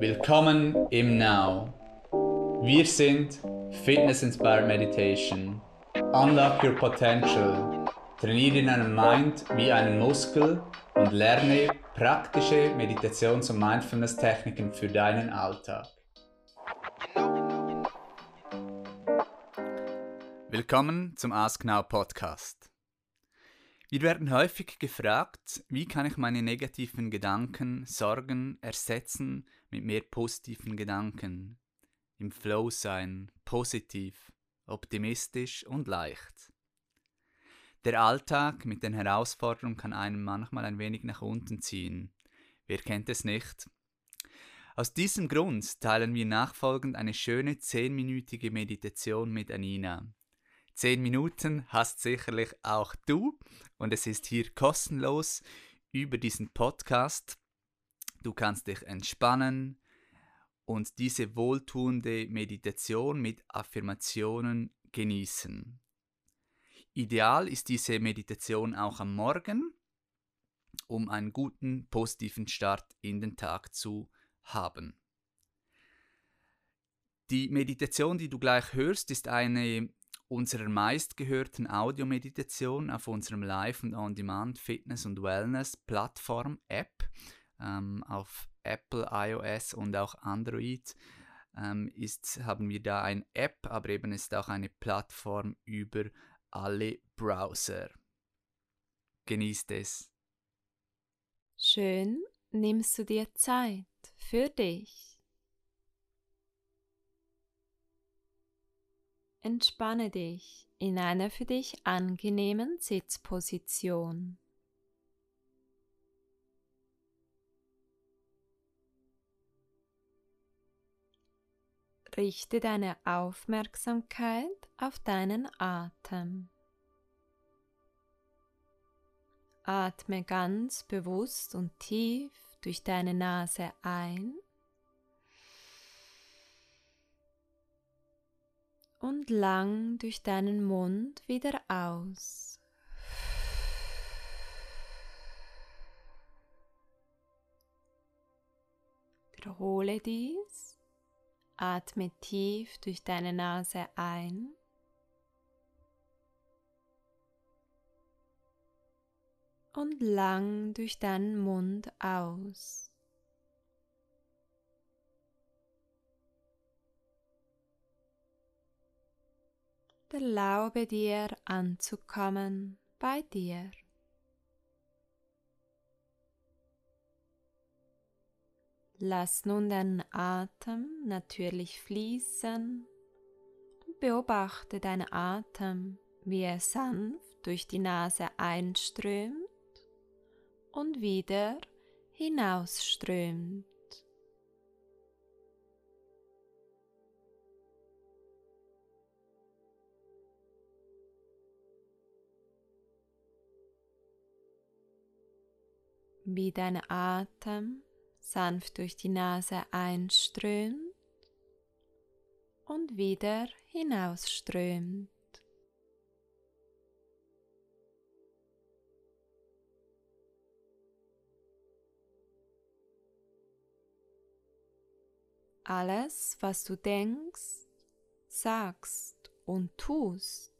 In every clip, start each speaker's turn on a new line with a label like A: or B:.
A: Willkommen im Now. Wir sind Fitness Inspired Meditation. Unlock your potential. Trainiere deinen Mind wie einen Muskel und lerne praktische Meditations- und Mindfulness-Techniken für deinen Alltag. Willkommen zum Ask Now Podcast. Wir werden häufig gefragt, wie kann ich meine negativen Gedanken, Sorgen ersetzen mit mehr positiven Gedanken, im Flow sein, positiv, optimistisch und leicht. Der Alltag mit den Herausforderungen kann einem manchmal ein wenig nach unten ziehen. Wer kennt es nicht? Aus diesem Grund teilen wir nachfolgend eine schöne zehnminütige Meditation mit Anina. Zehn Minuten hast sicherlich auch du und es ist hier kostenlos über diesen Podcast. Du kannst dich entspannen und diese wohltuende Meditation mit Affirmationen genießen. Ideal ist diese Meditation auch am Morgen, um einen guten, positiven Start in den Tag zu haben. Die Meditation, die du gleich hörst, ist eine unserer meistgehörten Audiomeditation auf unserem Live- und On-Demand Fitness- und Wellness-Plattform-App ähm, auf Apple, iOS und auch Android. Ähm, ist, haben wir da eine App, aber eben ist auch eine Plattform über alle Browser. Genießt es.
B: Schön nimmst du dir Zeit für dich. Entspanne dich in einer für dich angenehmen Sitzposition. Richte deine Aufmerksamkeit auf deinen Atem. Atme ganz bewusst und tief durch deine Nase ein und lang durch deinen Mund wieder aus. Wiederhole dies. Atme tief durch deine Nase ein. Und lang durch deinen Mund aus. Erlaube dir anzukommen bei dir. Lass nun deinen Atem natürlich fließen und beobachte deinen Atem, wie er sanft durch die Nase einströmt und wieder hinausströmt. wie dein Atem sanft durch die Nase einströmt und wieder hinausströmt. Alles, was du denkst, sagst und tust,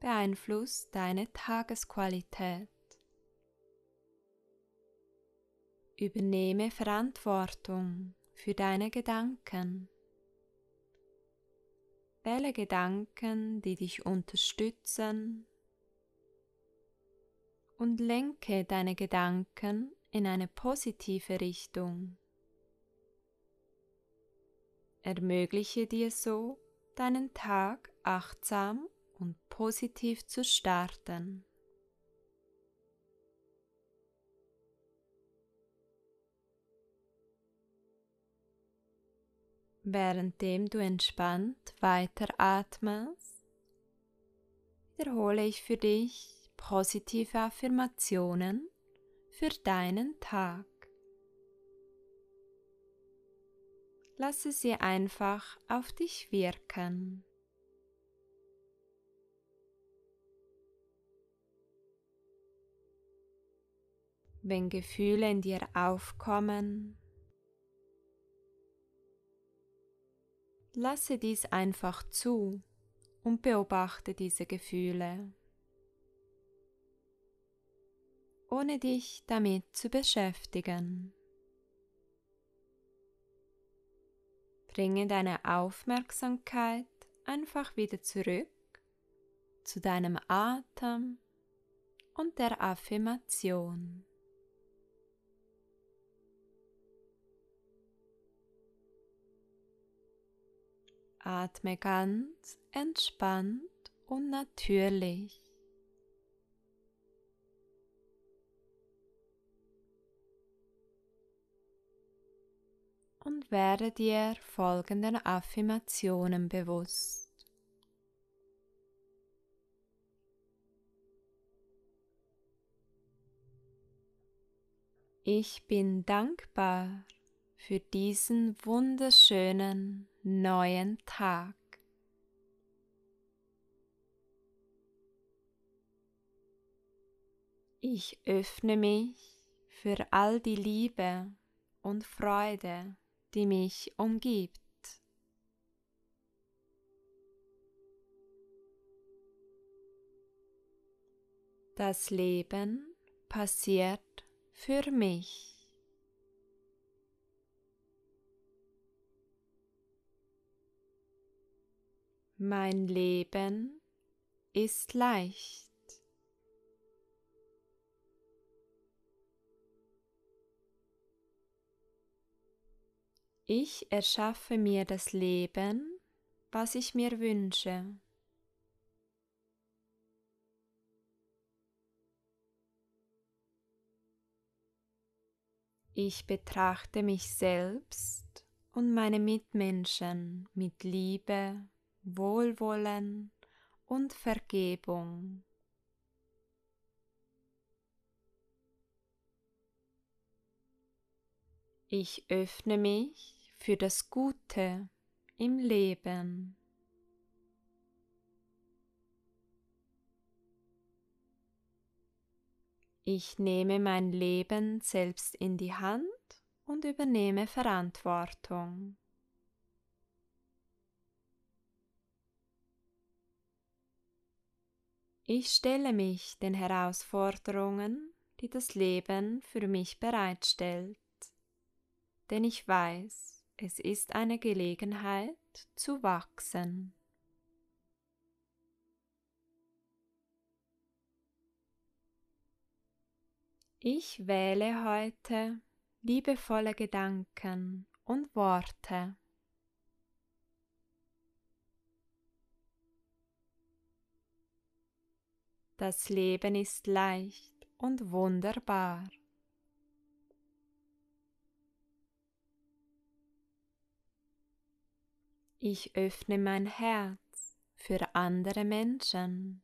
B: beeinflusst deine Tagesqualität. Übernehme Verantwortung für deine Gedanken. Wähle Gedanken, die dich unterstützen und lenke deine Gedanken in eine positive Richtung. Ermögliche dir so, deinen Tag achtsam und positiv zu starten. Währenddem du entspannt weiteratmest, wiederhole ich für dich positive Affirmationen für deinen Tag. Lasse sie einfach auf dich wirken. Wenn Gefühle in dir aufkommen, Lasse dies einfach zu und beobachte diese Gefühle, ohne dich damit zu beschäftigen. Bringe deine Aufmerksamkeit einfach wieder zurück zu deinem Atem und der Affirmation. Atme ganz entspannt und natürlich. Und werde dir folgenden Affirmationen bewusst. Ich bin dankbar für diesen wunderschönen neuen Tag. Ich öffne mich für all die Liebe und Freude, die mich umgibt. Das Leben passiert für mich. Mein Leben ist leicht. Ich erschaffe mir das Leben, was ich mir wünsche. Ich betrachte mich selbst und meine Mitmenschen mit Liebe Wohlwollen und Vergebung. Ich öffne mich für das Gute im Leben. Ich nehme mein Leben selbst in die Hand und übernehme Verantwortung. Ich stelle mich den Herausforderungen, die das Leben für mich bereitstellt, denn ich weiß, es ist eine Gelegenheit zu wachsen. Ich wähle heute liebevolle Gedanken und Worte. Das Leben ist leicht und wunderbar. Ich öffne mein Herz für andere Menschen.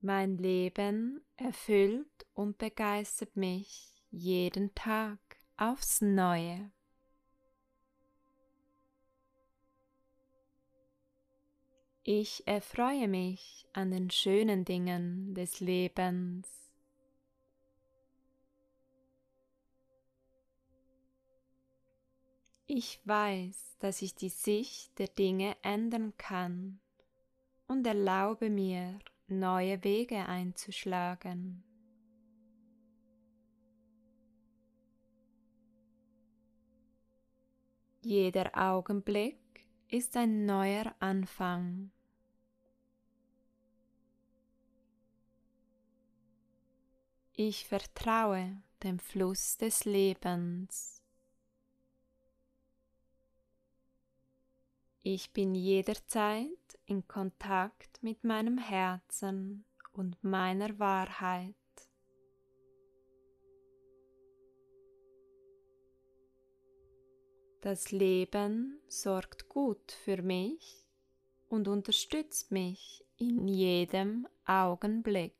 B: Mein Leben erfüllt und begeistert mich jeden Tag aufs neue. Ich erfreue mich an den schönen Dingen des Lebens. Ich weiß, dass ich die Sicht der Dinge ändern kann und erlaube mir, neue Wege einzuschlagen. Jeder Augenblick ist ein neuer Anfang. Ich vertraue dem Fluss des Lebens. Ich bin jederzeit in Kontakt mit meinem Herzen und meiner Wahrheit. Das Leben sorgt gut für mich und unterstützt mich in jedem Augenblick.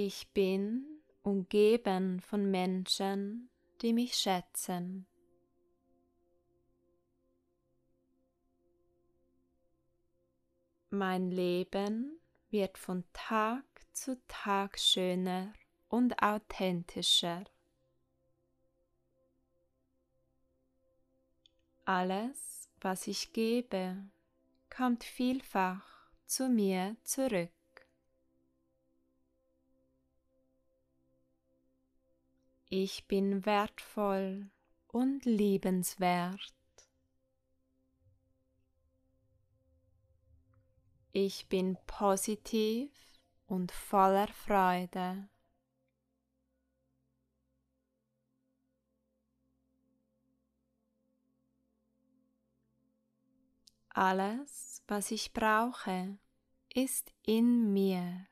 B: Ich bin umgeben von Menschen, die mich schätzen. Mein Leben wird von Tag zu Tag schöner und authentischer. Alles, was ich gebe, kommt vielfach zu mir zurück. Ich bin wertvoll und liebenswert. Ich bin positiv und voller Freude. Alles, was ich brauche, ist in mir.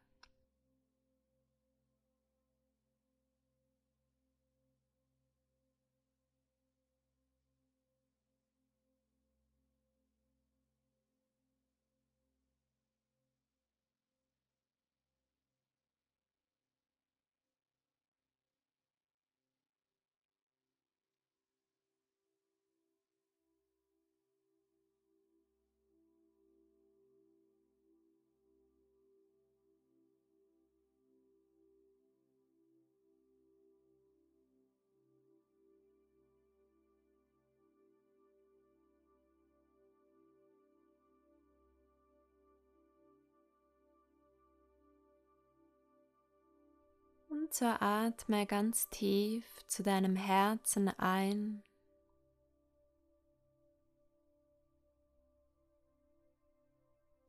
B: Und so atme ganz tief zu deinem Herzen ein.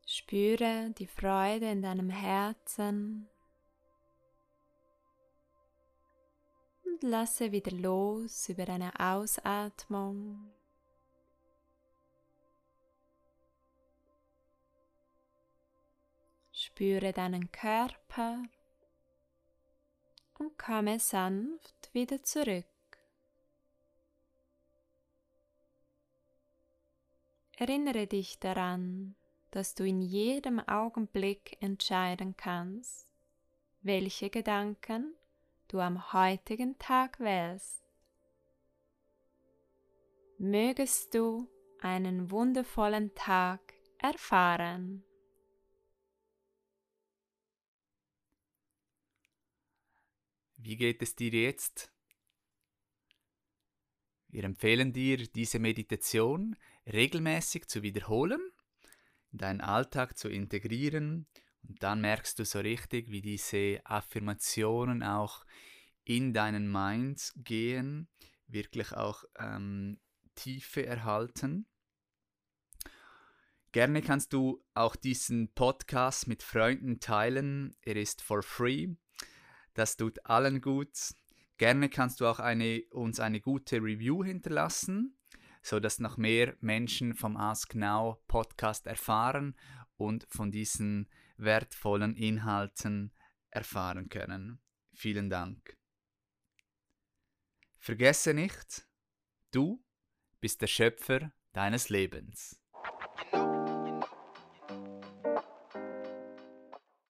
B: Spüre die Freude in deinem Herzen und lasse wieder los über deine Ausatmung. Spüre deinen Körper und komme sanft wieder zurück. Erinnere dich daran, dass du in jedem Augenblick entscheiden kannst, welche Gedanken du am heutigen Tag wählst. Mögest du einen wundervollen Tag erfahren.
A: Wie geht es dir jetzt? Wir empfehlen dir, diese Meditation regelmäßig zu wiederholen, in deinen Alltag zu integrieren und dann merkst du so richtig, wie diese Affirmationen auch in deinen Mind gehen, wirklich auch ähm, Tiefe erhalten. Gerne kannst du auch diesen Podcast mit Freunden teilen. Er ist for free. Das tut allen gut. Gerne kannst du auch eine, uns eine gute Review hinterlassen, sodass noch mehr Menschen vom Ask Now Podcast erfahren und von diesen wertvollen Inhalten erfahren können. Vielen Dank. Vergesse nicht, du bist der Schöpfer deines Lebens.